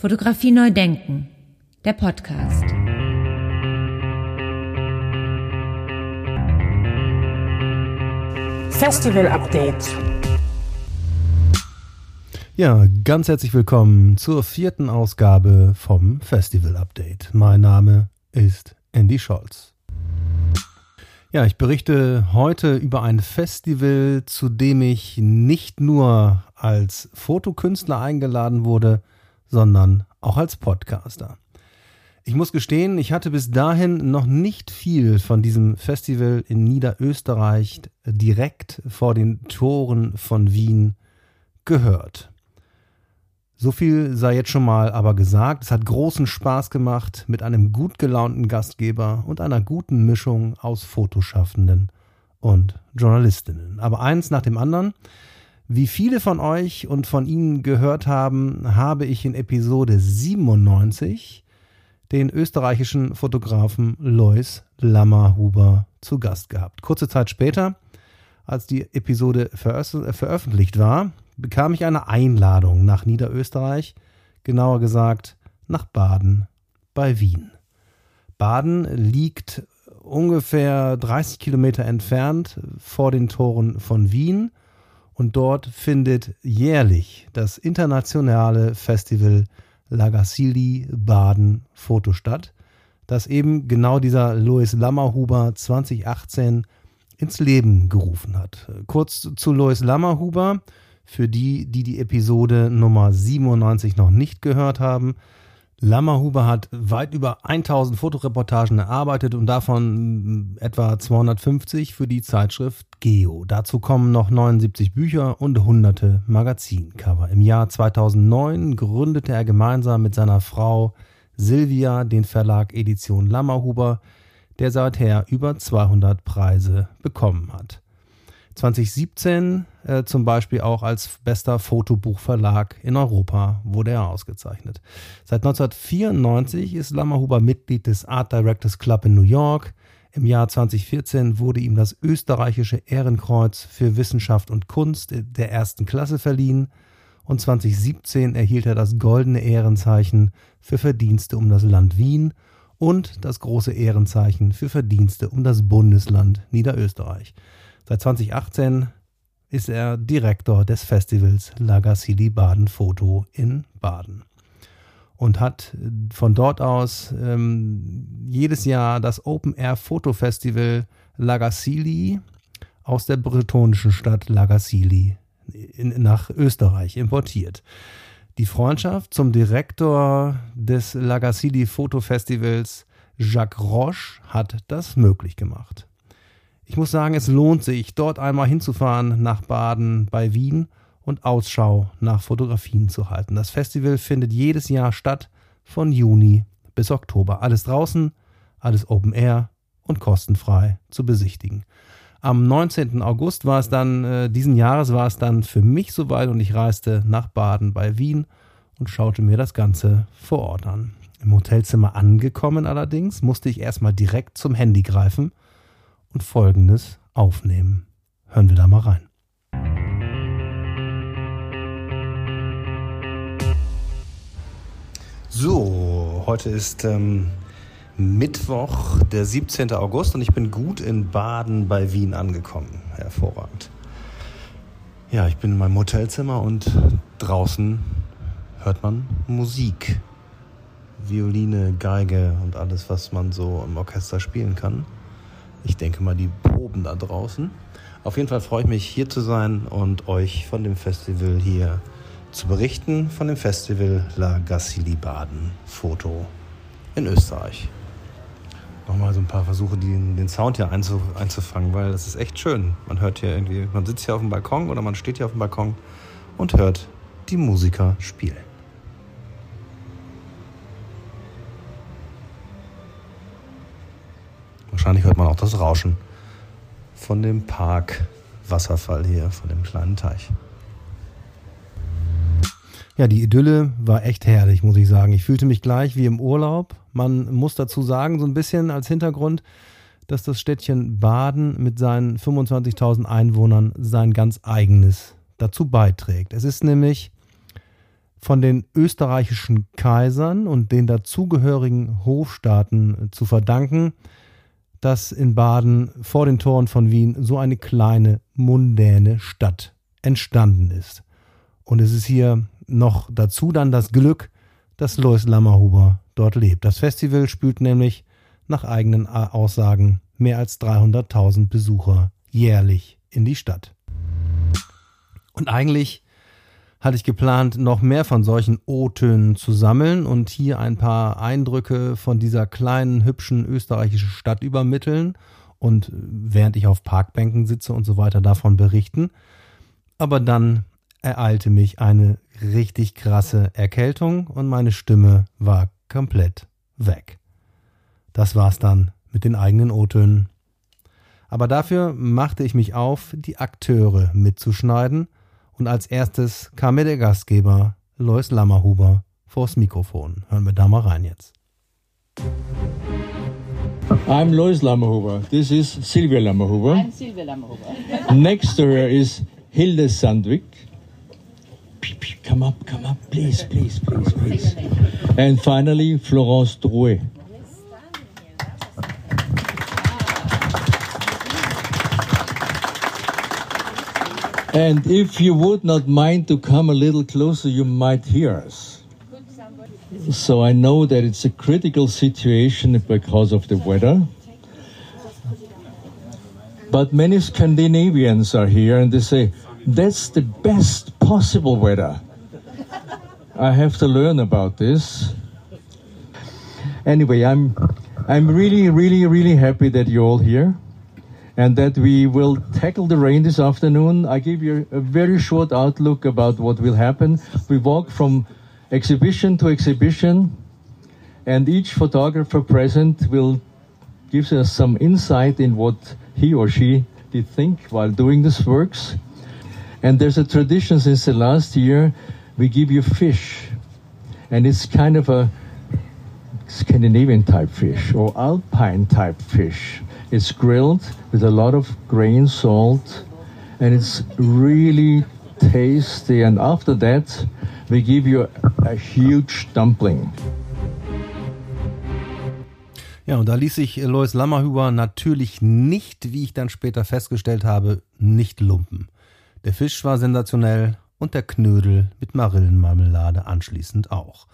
Fotografie neu denken, der Podcast. Festival Update. Ja, ganz herzlich willkommen zur vierten Ausgabe vom Festival Update. Mein Name ist Andy Scholz. Ja, ich berichte heute über ein Festival, zu dem ich nicht nur als Fotokünstler eingeladen wurde, sondern auch als Podcaster. Ich muss gestehen, ich hatte bis dahin noch nicht viel von diesem Festival in Niederösterreich direkt vor den Toren von Wien gehört. So viel sei jetzt schon mal aber gesagt. Es hat großen Spaß gemacht mit einem gut gelaunten Gastgeber und einer guten Mischung aus Fotoschaffenden und Journalistinnen. Aber eins nach dem anderen. Wie viele von euch und von Ihnen gehört haben, habe ich in Episode 97 den österreichischen Fotografen Lois Lammerhuber zu Gast gehabt. Kurze Zeit später, als die Episode veröffentlicht war, bekam ich eine Einladung nach Niederösterreich, genauer gesagt nach Baden bei Wien. Baden liegt ungefähr 30 Kilometer entfernt vor den Toren von Wien und dort findet jährlich das internationale Festival Lagassili Baden Foto statt, das eben genau dieser Louis Lammerhuber 2018 ins Leben gerufen hat. Kurz zu Louis Lammerhuber, für die, die die Episode Nummer 97 noch nicht gehört haben. Lammerhuber hat weit über 1000 Fotoreportagen erarbeitet und davon etwa 250 für die Zeitschrift Geo. Dazu kommen noch 79 Bücher und hunderte Magazincover. Im Jahr 2009 gründete er gemeinsam mit seiner Frau Silvia den Verlag Edition Lammerhuber, der seither über 200 Preise bekommen hat. 2017 äh, zum Beispiel auch als bester Fotobuchverlag in Europa wurde er ausgezeichnet. Seit 1994 ist Lammerhuber Mitglied des Art Directors Club in New York. Im Jahr 2014 wurde ihm das österreichische Ehrenkreuz für Wissenschaft und Kunst der ersten Klasse verliehen und 2017 erhielt er das goldene Ehrenzeichen für Verdienste um das Land Wien und das große Ehrenzeichen für Verdienste um das Bundesland Niederösterreich. Seit 2018 ist er Direktor des Festivals Lagassili Baden Foto in Baden und hat von dort aus ähm, jedes Jahr das Open Air Foto Festival Lagassili aus der bretonischen Stadt Lagassili in, nach Österreich importiert. Die Freundschaft zum Direktor des Lagassili Foto Festivals Jacques Roche hat das möglich gemacht. Ich muss sagen, es lohnt sich, dort einmal hinzufahren nach Baden bei Wien und Ausschau nach Fotografien zu halten. Das Festival findet jedes Jahr statt, von Juni bis Oktober. Alles draußen, alles Open Air und kostenfrei zu besichtigen. Am 19. August war es dann, äh, diesen Jahres war es dann für mich soweit und ich reiste nach Baden bei Wien und schaute mir das Ganze vor Ort an. Im Hotelzimmer angekommen allerdings musste ich erstmal direkt zum Handy greifen und Folgendes aufnehmen. Hören wir da mal rein. So, heute ist ähm, Mittwoch, der 17. August und ich bin gut in Baden bei Wien angekommen. Hervorragend. Ja, ich bin in meinem Hotelzimmer und draußen hört man Musik. Violine, Geige und alles, was man so im Orchester spielen kann ich denke mal, die Proben da draußen. Auf jeden Fall freue ich mich, hier zu sein und euch von dem Festival hier zu berichten, von dem Festival La Gassili Baden Foto in Österreich. Nochmal so ein paar Versuche, den, den Sound hier einzufangen, weil das ist echt schön. Man hört hier irgendwie, man sitzt hier auf dem Balkon oder man steht hier auf dem Balkon und hört die Musiker spielen. Wahrscheinlich hört man auch das Rauschen von dem Parkwasserfall hier, von dem kleinen Teich. Ja, die Idylle war echt herrlich, muss ich sagen. Ich fühlte mich gleich wie im Urlaub. Man muss dazu sagen, so ein bisschen als Hintergrund, dass das Städtchen Baden mit seinen 25.000 Einwohnern sein ganz eigenes dazu beiträgt. Es ist nämlich von den österreichischen Kaisern und den dazugehörigen Hofstaaten zu verdanken, dass in Baden vor den Toren von Wien so eine kleine, mundäne Stadt entstanden ist. Und es ist hier noch dazu dann das Glück, dass Lois Lammerhuber dort lebt. Das Festival spült nämlich nach eigenen Aussagen mehr als 300.000 Besucher jährlich in die Stadt. Und eigentlich hatte ich geplant, noch mehr von solchen O-Tönen zu sammeln und hier ein paar Eindrücke von dieser kleinen, hübschen österreichischen Stadt übermitteln und während ich auf Parkbänken sitze und so weiter davon berichten. Aber dann ereilte mich eine richtig krasse Erkältung und meine Stimme war komplett weg. Das war's dann mit den eigenen O-Tönen. Aber dafür machte ich mich auf, die Akteure mitzuschneiden – und als erstes kam mir der Gastgeber, Lois Lammerhuber, vors Mikrofon. Hören wir da mal rein jetzt. I'm Lois Lammerhuber. This is Sylvia Lammerhuber. I'm Sylvia Lammerhuber. Next to her is Hilde Sandvik. Come up, come up, please, please, please, please. And finally, Florence Drouet. And if you would not mind to come a little closer, you might hear us. So I know that it's a critical situation because of the weather. But many Scandinavians are here and they say, that's the best possible weather. I have to learn about this. Anyway, I'm, I'm really, really, really happy that you're all here and that we will tackle the rain this afternoon. I give you a very short outlook about what will happen. We walk from exhibition to exhibition, and each photographer present will give us some insight in what he or she did think while doing these works. And there's a tradition since the last year, we give you fish, and it's kind of a Scandinavian type fish or alpine type fish. It's grilled with a lot of grain salt, and it's really tasty. And after that, we give you a huge dumpling. Ja, und da ließ sich Lois Lammerhuber natürlich nicht, wie ich dann später festgestellt habe, nicht lumpen. Der Fisch war sensationell und der Knödel mit Marillenmarmelade anschließend auch.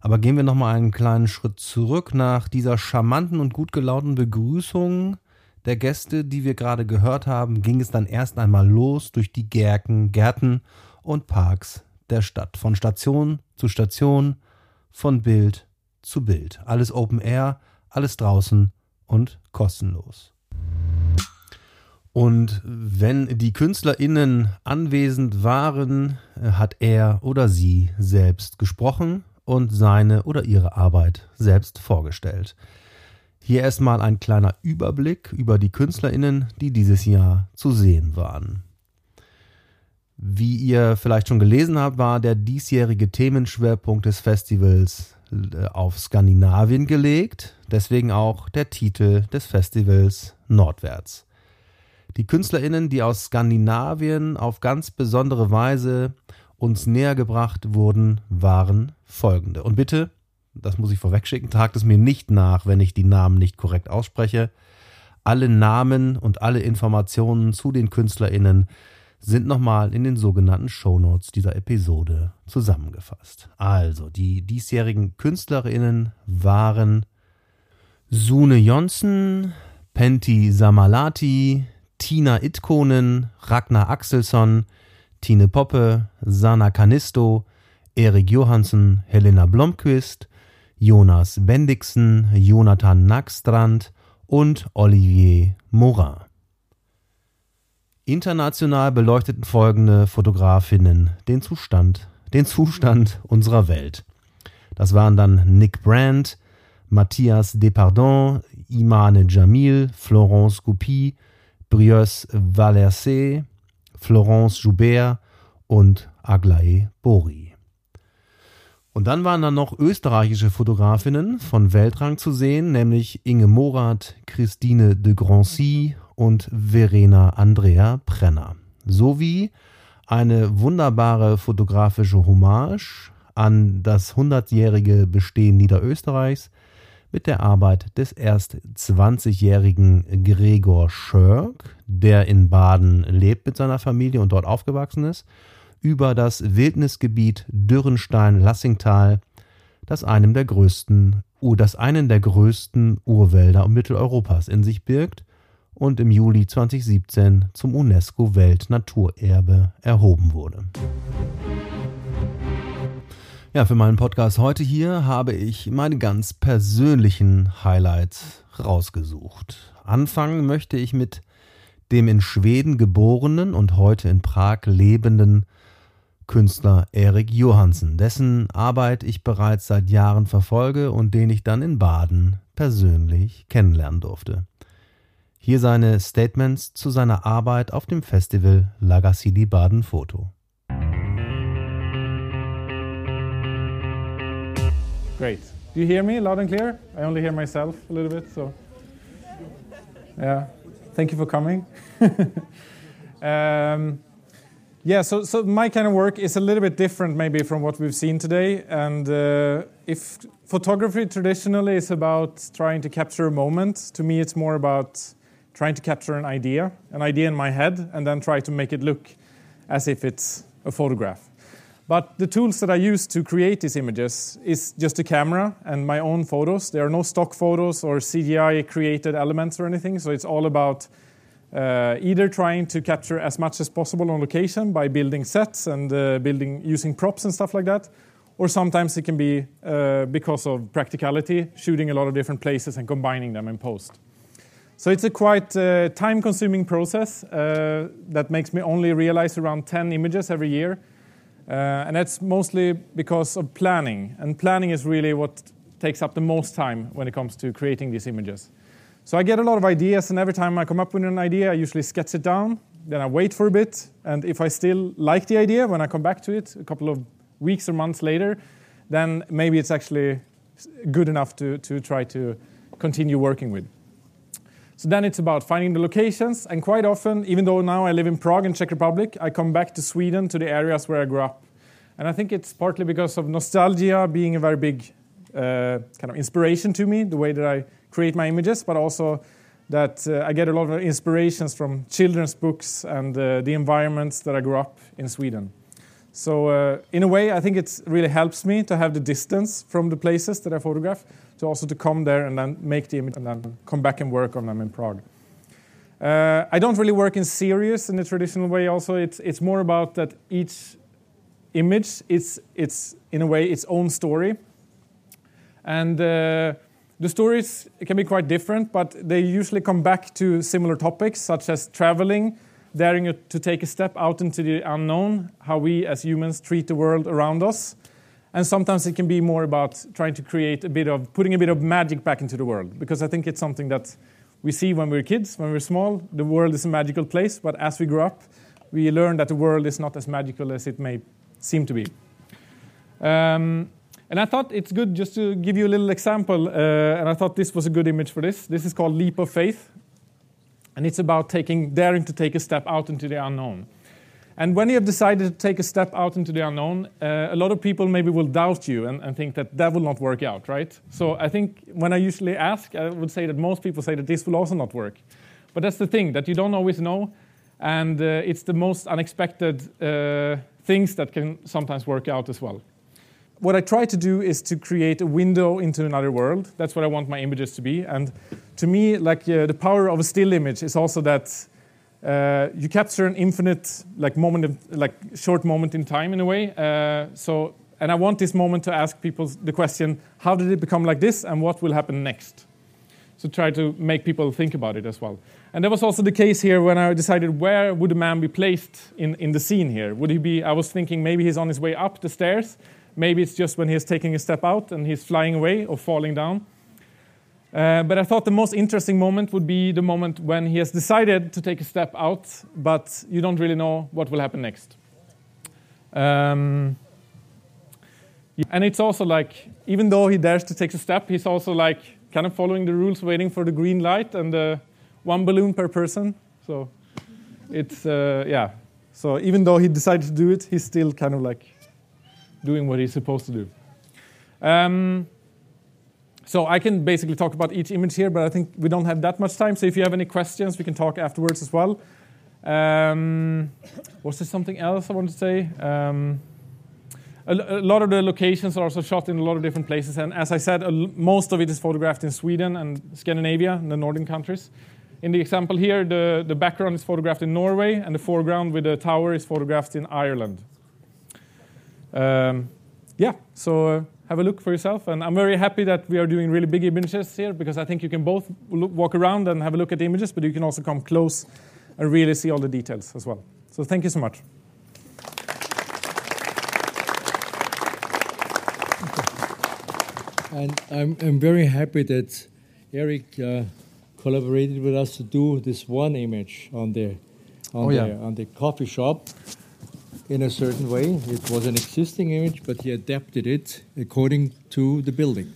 Aber gehen wir nochmal einen kleinen Schritt zurück nach dieser charmanten und gut gelaunten Begrüßung der Gäste, die wir gerade gehört haben, ging es dann erst einmal los durch die Gärten, Gärten und Parks der Stadt. Von Station zu Station, von Bild zu Bild. Alles Open Air, alles draußen und kostenlos. Und wenn die KünstlerInnen anwesend waren, hat er oder sie selbst gesprochen, und seine oder ihre Arbeit selbst vorgestellt. Hier erstmal ein kleiner Überblick über die KünstlerInnen, die dieses Jahr zu sehen waren. Wie ihr vielleicht schon gelesen habt, war der diesjährige Themenschwerpunkt des Festivals äh, auf Skandinavien gelegt, deswegen auch der Titel des Festivals Nordwärts. Die KünstlerInnen, die aus Skandinavien auf ganz besondere Weise uns näher gebracht wurden, waren folgende. Und bitte, das muss ich vorwegschicken, tragt es mir nicht nach, wenn ich die Namen nicht korrekt ausspreche. Alle Namen und alle Informationen zu den KünstlerInnen sind nochmal in den sogenannten Shownotes dieser Episode zusammengefasst. Also, die diesjährigen KünstlerInnen waren Sune Jonsen, Pentti Samalati, Tina Itkonen, Ragnar Axelsson, Tine Poppe, Sana Canisto, Erik Johansen, Helena Blomqvist, Jonas Bendixen, Jonathan Nackstrand und Olivier Morin. International beleuchteten folgende Fotografinnen den Zustand, den Zustand unserer Welt. Das waren dann Nick Brandt, Matthias Depardon, Imane Jamil, Florence Goupy, Brios Valercé, Florence Joubert und Aglaé Bori. Und dann waren da noch österreichische Fotografinnen von Weltrang zu sehen, nämlich Inge Morath, Christine de Grancy und Verena Andrea Brenner. Sowie eine wunderbare fotografische Hommage an das 100-jährige Bestehen Niederösterreichs mit der Arbeit des erst 20-jährigen Gregor Schörk, der in Baden lebt mit seiner Familie und dort aufgewachsen ist, über das Wildnisgebiet Dürrenstein-Lassingtal, das einem der größten, das einen der größten Urwälder Mitteleuropas in sich birgt und im Juli 2017 zum UNESCO-Weltnaturerbe erhoben wurde. Ja, für meinen Podcast heute hier habe ich meine ganz persönlichen Highlights rausgesucht. Anfangen möchte ich mit dem in Schweden geborenen und heute in Prag lebenden Künstler Erik Johansen, dessen Arbeit ich bereits seit Jahren verfolge und den ich dann in Baden persönlich kennenlernen durfte. Hier seine Statements zu seiner Arbeit auf dem Festival Lagassili Baden Foto. Great. Do you hear me loud and clear? I only hear myself a little bit, so. Yeah. Thank you for coming. um, yeah, so, so my kind of work is a little bit different maybe from what we've seen today. And uh, if photography traditionally is about trying to capture a moment, to me it's more about trying to capture an idea, an idea in my head, and then try to make it look as if it's a photograph. But the tools that I use to create these images is just a camera and my own photos. There are no stock photos or CGI created elements or anything, so it's all about uh, either trying to capture as much as possible on location by building sets and uh, building using props and stuff like that, or sometimes it can be uh, because of practicality, shooting a lot of different places and combining them in post. So it's a quite uh, time consuming process uh, that makes me only realize around 10 images every year. Uh, and that's mostly because of planning. And planning is really what takes up the most time when it comes to creating these images. So I get a lot of ideas, and every time I come up with an idea, I usually sketch it down. Then I wait for a bit, and if I still like the idea, when I come back to it a couple of weeks or months later, then maybe it's actually good enough to, to try to continue working with. So then it's about finding the locations, and quite often, even though now I live in Prague in Czech Republic, I come back to Sweden to the areas where I grew up. And I think it's partly because of nostalgia being a very big uh, kind of inspiration to me, the way that I create my images, but also that uh, I get a lot of inspirations from children's books and uh, the environments that I grew up in Sweden. So, uh, in a way, I think it really helps me to have the distance from the places that I photograph, to also to come there and then make the image and then come back and work on them in Prague. Uh, I don't really work in series in the traditional way. Also, it's it's more about that each image is it's in a way its own story, and uh, the stories can be quite different, but they usually come back to similar topics such as traveling, daring to take a step out into the unknown, how we as humans treat the world around us and sometimes it can be more about trying to create a bit of putting a bit of magic back into the world. Because i think it's something that we see when we're kids when we're small. The world is a magical place but as we grow up we learn that the world is not as magical as it may seem to be. Um, and i thought it's good just to give you a little example uh, and i thought this was a good image for this. This is called leap of faith and it's about taking daring to take a step out into the unknown and when you have decided to take a step out into the unknown, uh, a lot of people maybe will doubt you and, and, think that that will not work out, right? So I think when I usually ask, I would say that most people say that this will also not work. But that's the thing, that you don't always know. And uh, it's the most unexpected uh, things that can sometimes work out as well. What I try to do is to create a window into another world. That's what I want my images to be. And to me, like uh, the power of a still image is also that uh, you capture an infinite like moment of, like short moment in time in a way. Uh, so and i want this moment to ask people the question how did it become like this and what will happen next? So try to make people think about it as well. And that was also the case here when i decided where would a man be placed in, in the scene here? Would he be i was thinking maybe he's on his way up the stairs. Maybe it's just when he's taking a step out and he's flying away or falling down uh, but I thought the most interesting moment would be the moment when he has decided to take a step out, but you don't really know what will happen next. Um, and it's also like, even though he dares to take a step, he's also like kind of following the rules, waiting for the green light and uh, one balloon per person. So it's, uh, yeah. So even though he decided to do it, he's still kind of like doing what he's supposed to do. Um, so I can basically talk about each image here, but I think we don't have that much time. So if you have any questions, we can talk afterwards as well. Um, was there something else I wanted to say? Um, a, a, lot of the locations are also shot in a lot of different places, and as I said, most of it is photographed in Sweden and Scandinavia, and the northern countries. In the example here, the, the background is photographed in Norway, and the foreground with the tower is photographed in Ireland. Um, yeah, so uh, have a look for yourself. And I'm very happy that we are doing really big images here because I think you can both look, walk around and have a look at the images, but you can also come close and really see all the details as well. So thank you so much. And I'm, I'm very happy that Eric uh, collaborated with us to do this one image on the on oh, the yeah. on the coffee shop in a certain way. It was an existing image, but he adapted it according to the building.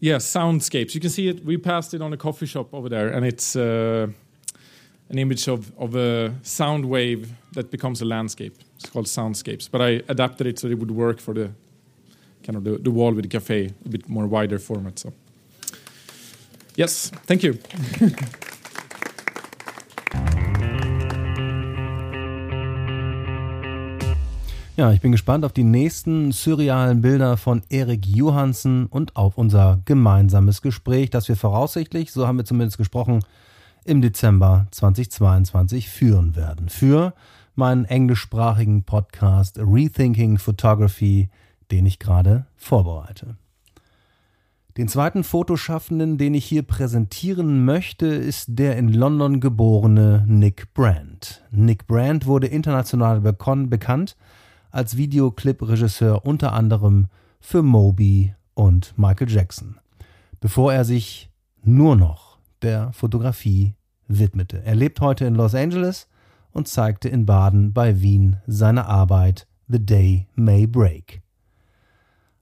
Yes, soundscapes. You can see it. We passed it on a coffee shop over there, and it's uh, an image of, of a sound wave that becomes a landscape. It's called soundscapes. But I adapted it so it would work for the kind of the, the wall with the cafe, a bit more wider format. So, yes, thank you. Ja, ich bin gespannt auf die nächsten surrealen Bilder von Erik Johansen und auf unser gemeinsames Gespräch, das wir voraussichtlich, so haben wir zumindest gesprochen, im Dezember 2022 führen werden. Für meinen englischsprachigen Podcast Rethinking Photography, den ich gerade vorbereite. Den zweiten Fotoschaffenden, den ich hier präsentieren möchte, ist der in London geborene Nick Brand. Nick Brand wurde international bekannt als Videoclip-Regisseur unter anderem für Moby und Michael Jackson, bevor er sich nur noch der Fotografie widmete. Er lebt heute in Los Angeles und zeigte in Baden bei Wien seine Arbeit The Day May Break.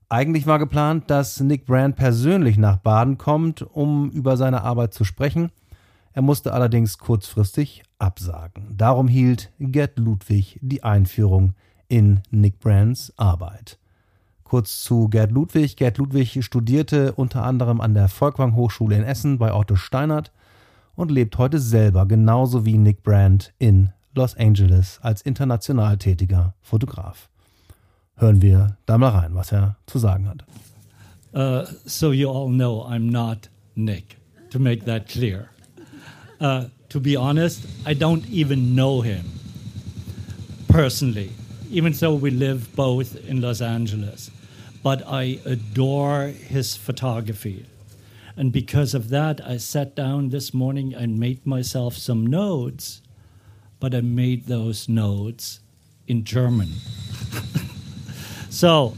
Eigentlich war geplant, dass Nick Brand persönlich nach Baden kommt, um über seine Arbeit zu sprechen. Er musste allerdings kurzfristig absagen. Darum hielt Gerd Ludwig die Einführung in Nick Brands Arbeit. Kurz zu Gerd Ludwig. Gerd Ludwig studierte unter anderem an der Volkwang Hochschule in Essen bei Otto Steinert und lebt heute selber genauso wie Nick Brand in Los Angeles als international tätiger Fotograf. Hören wir da mal rein, was er zu sagen hat. Uh, so you all know I'm not Nick, to make that clear. Uh, to be honest, I don't even know him personally. Even though we live both in Los Angeles. But I adore his photography. And because of that, I sat down this morning and made myself some notes, but I made those notes in German. so,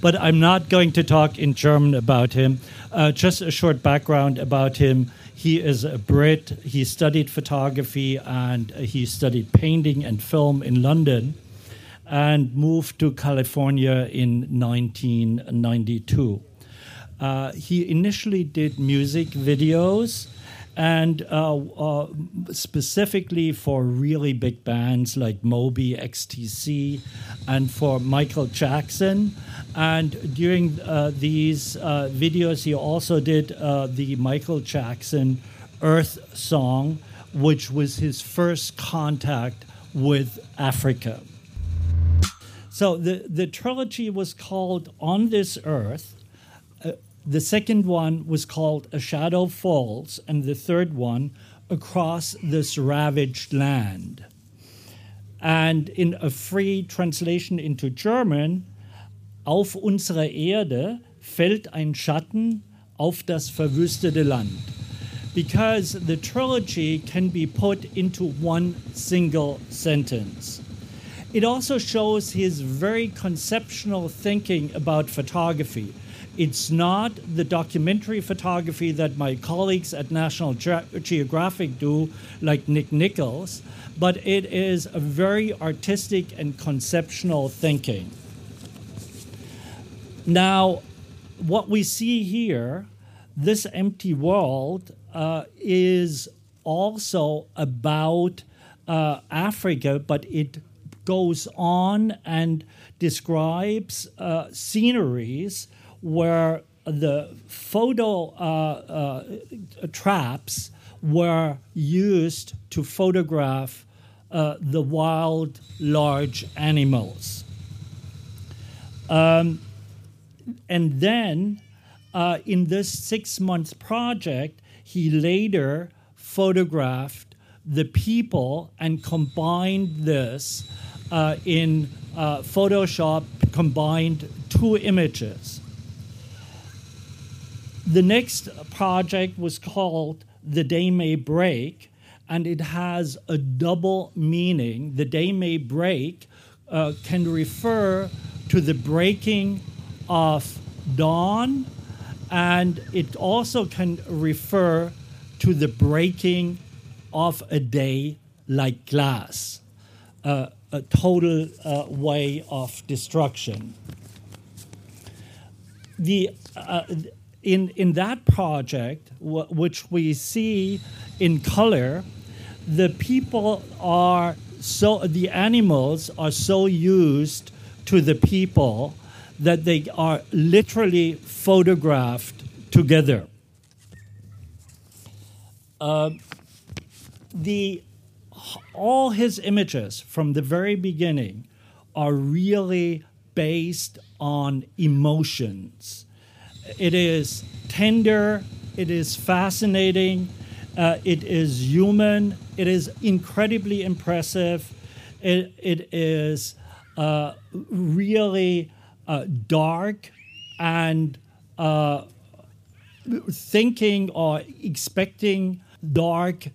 but I'm not going to talk in German about him. Uh, just a short background about him. He is a Brit. He studied photography and he studied painting and film in London and moved to California in 1992. Uh, he initially did music videos and uh, uh, specifically for really big bands like Moby, XTC, and for Michael Jackson. And during uh, these uh, videos, he also did uh, the Michael Jackson Earth song, which was his first contact with Africa. So the, the trilogy was called On This Earth. Uh, the second one was called A Shadow Falls, and the third one, Across This Ravaged Land. And in a free translation into German, Auf unsere Erde fällt ein Schatten auf das verwüstete Land. Because the trilogy can be put into one single sentence. It also shows his very conceptual thinking about photography. It's not the documentary photography that my colleagues at National Ge- Geographic do, like Nick Nichols, but it is a very artistic and conceptual thinking. Now, what we see here, this empty world, uh, is also about uh, Africa, but it goes on and describes uh, sceneries where the photo uh, uh, traps were used to photograph uh, the wild large animals. Um, and then uh, in this six month project, he later photographed the people and combined this uh, in uh, Photoshop, combined two images. The next project was called The Day May Break, and it has a double meaning. The day may break uh, can refer to the breaking of dawn, and it also can refer to the breaking of a day like glass, uh, a total uh, way of destruction. The, uh, in, in that project, which we see in color, the people are so, the animals are so used to the people that they are literally photographed together. Uh, the all his images from the very beginning are really based on emotions. It is tender, it is fascinating, uh, it is human, it is incredibly impressive, it, it is uh, really uh, dark and uh, thinking or expecting dark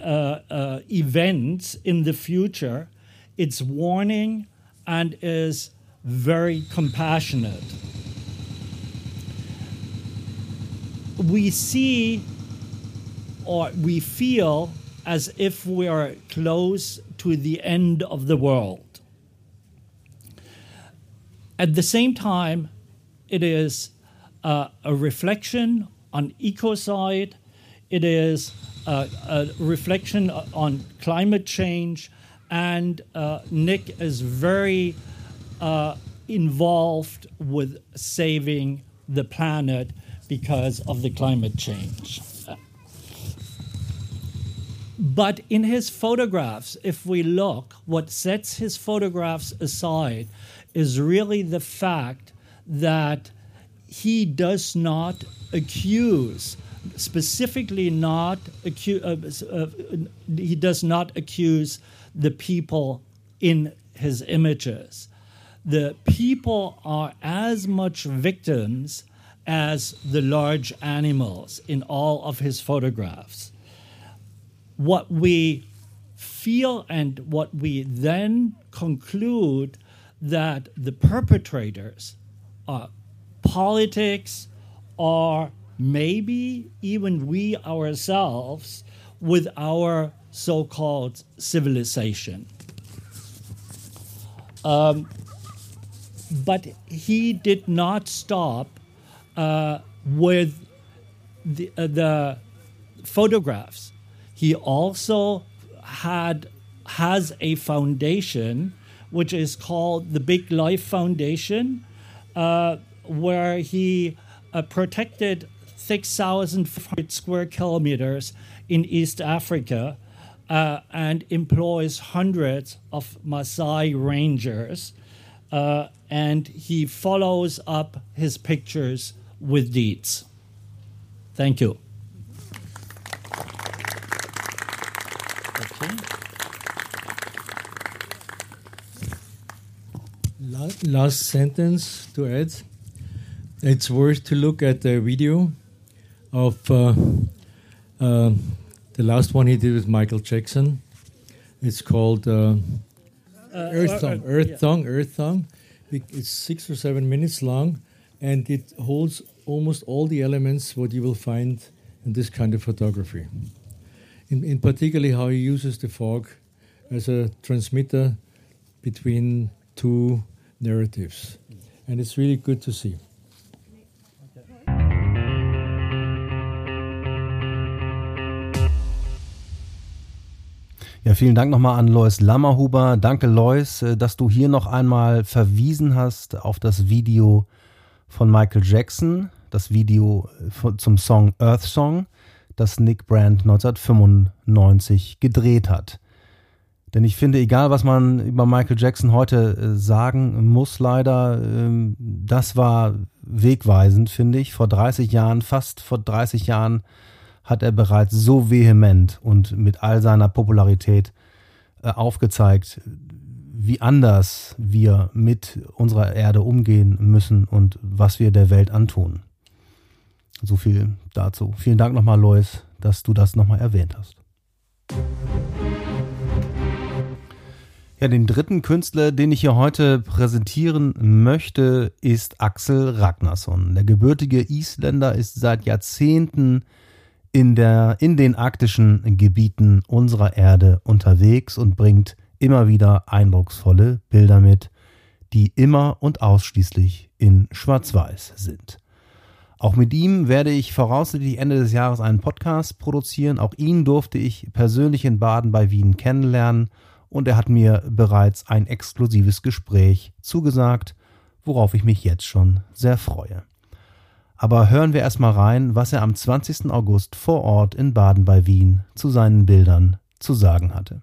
uh, uh, events in the future, it's warning and is very compassionate. We see or we feel as if we are close to the end of the world. At the same time, it is uh, a reflection on ecocide, it is uh, a reflection on climate change, and uh, Nick is very uh, involved with saving the planet because of the climate change. But in his photographs, if we look, what sets his photographs aside is really the fact that he does not accuse, specifically not accuse, uh, uh, he does not accuse the people in his images. The people are as much victims as the large animals in all of his photographs what we feel and what we then conclude that the perpetrators are politics or maybe even we ourselves with our so called civilization. Um, but he did not stop uh, with the, uh, the photographs he also had has a foundation which is called the Big Life Foundation, uh, where he uh, protected 6,500 square kilometers in East Africa uh, and employs hundreds of Maasai rangers. Uh, and he follows up his pictures with deeds. Thank you. last sentence to add. It's worth to look at the video of uh, uh, the last one he did with Michael Jackson. It's called uh, Earth uh, Song. Earth yeah. Song. Earth Song. It's six or seven minutes long, and it holds almost all the elements what you will find in this kind of photography. In, in particularly how he uses the fog as a transmitter between two narratives. And it's really good to see. Vielen Dank nochmal an Lois Lammerhuber. Danke, Lois, äh, dass du hier noch einmal verwiesen hast auf das Video von Michael Jackson, das Video äh, zum Song Earth Song, das Nick Brand 1995 gedreht hat. Denn ich finde, egal was man über Michael Jackson heute äh, sagen muss, leider, ähm, das war wegweisend, finde ich. Vor 30 Jahren, fast vor 30 Jahren, hat er bereits so vehement und mit all seiner Popularität äh, aufgezeigt, wie anders wir mit unserer Erde umgehen müssen und was wir der Welt antun. So viel dazu. Vielen Dank nochmal, Lois, dass du das nochmal erwähnt hast. Ja, den dritten Künstler, den ich hier heute präsentieren möchte, ist Axel Ragnarsson. Der gebürtige Isländer ist seit Jahrzehnten in, der, in den arktischen Gebieten unserer Erde unterwegs und bringt immer wieder eindrucksvolle Bilder mit, die immer und ausschließlich in Schwarz-Weiß sind. Auch mit ihm werde ich voraussichtlich Ende des Jahres einen Podcast produzieren. Auch ihn durfte ich persönlich in Baden bei Wien kennenlernen und er hat mir bereits ein exklusives Gespräch zugesagt, worauf ich mich jetzt schon sehr freue. Aber hören wir erstmal rein, was er am 20. August vor Ort in Baden bei Wien zu seinen Bildern zu sagen hatte.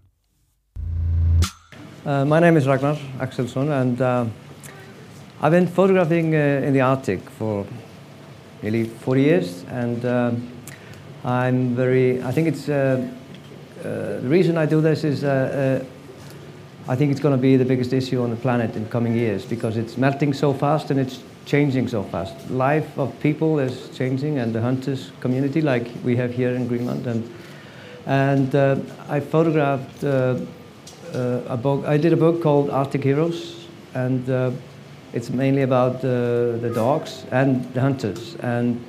Uh, my name is Ragnar Axelsson, and uh, I've been photographing uh, in the Arctic for nearly 40 years, and uh, I'm very. I think it's uh, uh, the reason I do this is I think it's going to be the biggest issue on the planet in coming years because it's melting so fast and it's changing so fast. Life of people is changing, and the hunters community, like we have here in Greenland, and and uh, I photographed uh, uh, a book. I did a book called Arctic Heroes, and uh, it's mainly about the dogs and the hunters. And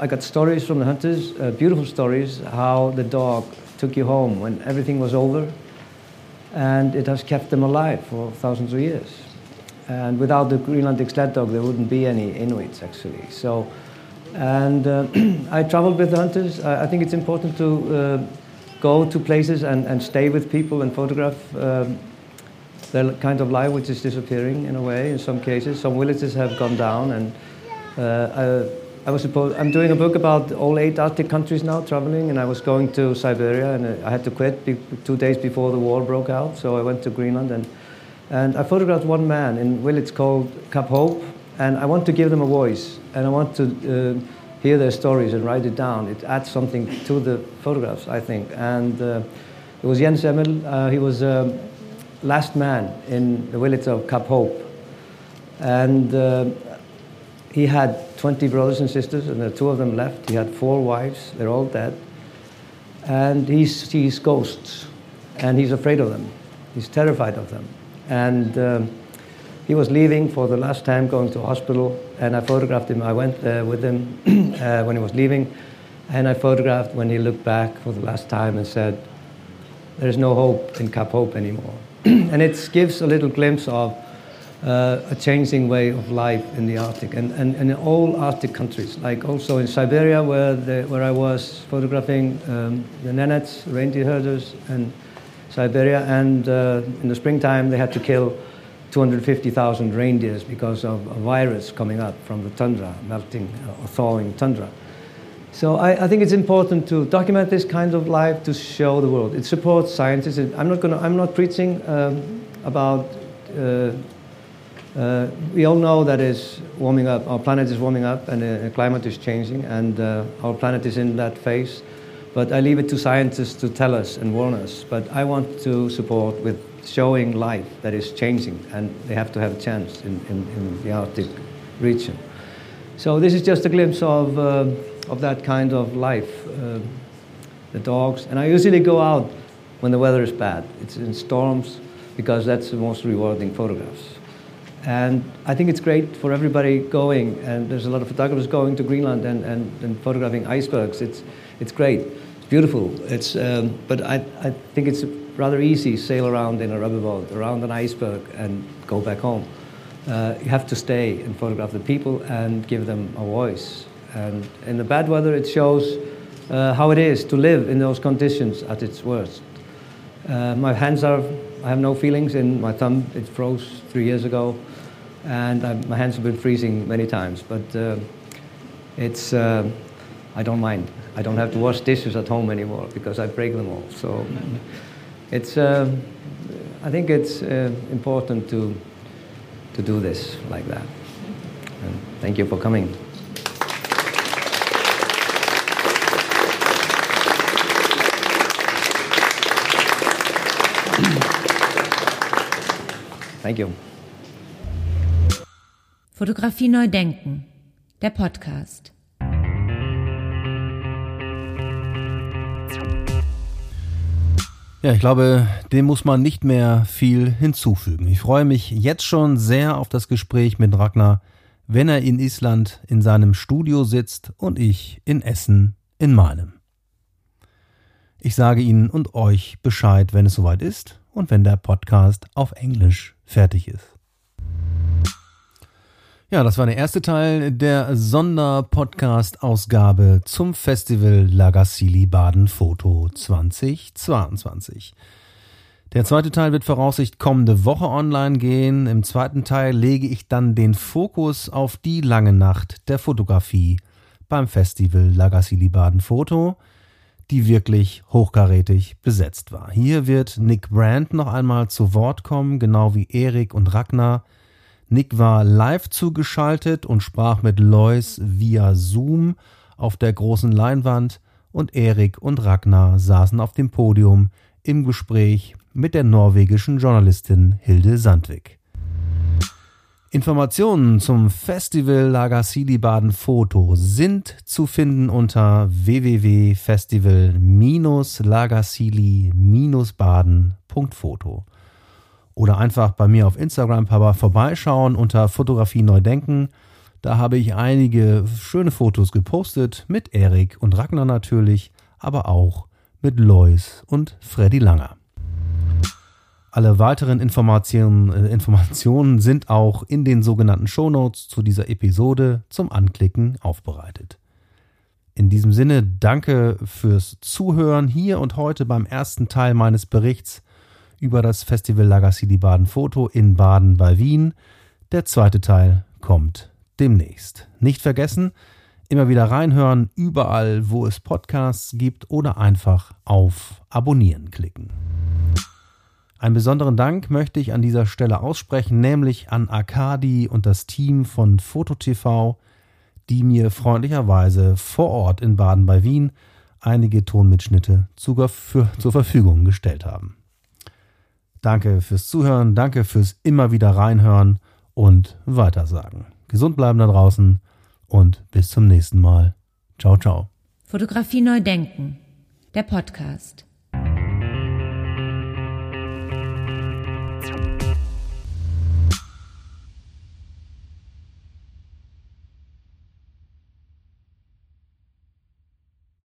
I got stories from the hunters, uh, beautiful stories, how the dog took you home when everything was over and it has kept them alive for thousands of years. And without the Greenlandic sled dog, there wouldn't be any Inuits actually. So, and uh, I traveled with the hunters. I, I think it's important to uh, go to places and, and stay with people and photograph um, their kind of life, which is disappearing in a way in some cases. Some villages have gone down, and uh, I was supposed, I'm doing a book about all eight Arctic countries now, traveling, and I was going to Siberia, and I had to quit two days before the war broke out, so I went to Greenland, and, and I photographed one man in village called Cap Hope, and I want to give them a voice, and I want to uh, hear their stories and write it down. It adds something to the photographs, I think, and uh, it was Jens Emil, uh, he was uh, last man in the village of Cap Hope, and uh, he had 20 brothers and sisters, and the two of them left. He had four wives, they're all dead. And he sees ghosts, and he's afraid of them. He's terrified of them. And um, he was leaving for the last time, going to hospital, and I photographed him. I went uh, with him uh, when he was leaving, and I photographed when he looked back for the last time and said, There's no hope in Cap Hope anymore. and it gives a little glimpse of uh, a changing way of life in the Arctic and, and, and in all Arctic countries, like also in Siberia, where, the, where I was photographing um, the Nenets, reindeer herders, and Siberia. And uh, in the springtime, they had to kill 250,000 reindeers because of a virus coming up from the tundra, melting or thawing tundra. So I, I, think it's important to document this kind of life to show the world. It supports scientists. I'm not going. I'm not preaching um, about uh, uh, we all know that it's warming up. Our planet is warming up, and the climate is changing, and uh, our planet is in that phase. But I leave it to scientists to tell us and warn us. But I want to support with showing life that is changing, and they have to have a chance in, in, in the Arctic region. So this is just a glimpse of, uh, of that kind of life, uh, the dogs. And I usually go out when the weather is bad. It's in storms because that's the most rewarding photographs. And I think it's great for everybody going, and there's a lot of photographers going to Greenland and, and, and photographing icebergs. It's, it's great, beautiful. It's, um, but I, I think it's rather easy to sail around in a rubber boat around an iceberg and go back home. Uh, you have to stay and photograph the people and give them a voice. And in the bad weather, it shows uh, how it is to live in those conditions at its worst. Uh, my hands are, I have no feelings in my thumb. It froze three years ago, and I, my hands have been freezing many times. But uh, it's, uh, I don't mind. I don't have to wash dishes at home anymore because I break them all. So it's, uh, I think it's uh, important to, to do this like that. And thank you for coming. Thank you. Fotografie neu denken. Der Podcast. Ja, ich glaube, dem muss man nicht mehr viel hinzufügen. Ich freue mich jetzt schon sehr auf das Gespräch mit Ragnar, wenn er in Island in seinem Studio sitzt und ich in Essen in meinem. Ich sage Ihnen und euch Bescheid, wenn es soweit ist und wenn der Podcast auf Englisch fertig ist. Ja, das war der erste Teil der Sonderpodcast-Ausgabe zum Festival Lagassili Baden Foto 2022. Der zweite Teil wird voraussichtlich kommende Woche online gehen. Im zweiten Teil lege ich dann den Fokus auf die lange Nacht der Fotografie beim Festival Lagassili Baden Foto, die wirklich hochkarätig besetzt war. Hier wird Nick Brandt noch einmal zu Wort kommen, genau wie Erik und Ragnar. Nick war live zugeschaltet und sprach mit Lois via Zoom auf der großen Leinwand und Erik und Ragnar saßen auf dem Podium im Gespräch mit der norwegischen Journalistin Hilde Sandvik. Informationen zum Festival Lagassili Baden Foto sind zu finden unter www.festival-lagassili-baden.foto oder einfach bei mir auf Instagram vorbeischauen unter Fotografie neu denken. Da habe ich einige schöne Fotos gepostet mit Erik und Ragnar natürlich, aber auch mit Lois und Freddy Langer. Alle weiteren Informationen, äh, Informationen sind auch in den sogenannten Shownotes zu dieser Episode zum Anklicken aufbereitet. In diesem Sinne danke fürs Zuhören hier und heute beim ersten Teil meines Berichts über das Festival Lagassili Baden Foto in Baden bei Wien. Der zweite Teil kommt demnächst. Nicht vergessen, immer wieder reinhören, überall, wo es Podcasts gibt oder einfach auf Abonnieren klicken. Einen besonderen Dank möchte ich an dieser Stelle aussprechen, nämlich an Akadi und das Team von FotoTV, die mir freundlicherweise vor Ort in Baden bei Wien einige Tonmitschnitte zur Verfügung gestellt haben. Danke fürs Zuhören, danke fürs immer wieder reinhören und weitersagen. Gesund bleiben da draußen und bis zum nächsten Mal. Ciao, ciao. Fotografie neu denken. Der Podcast.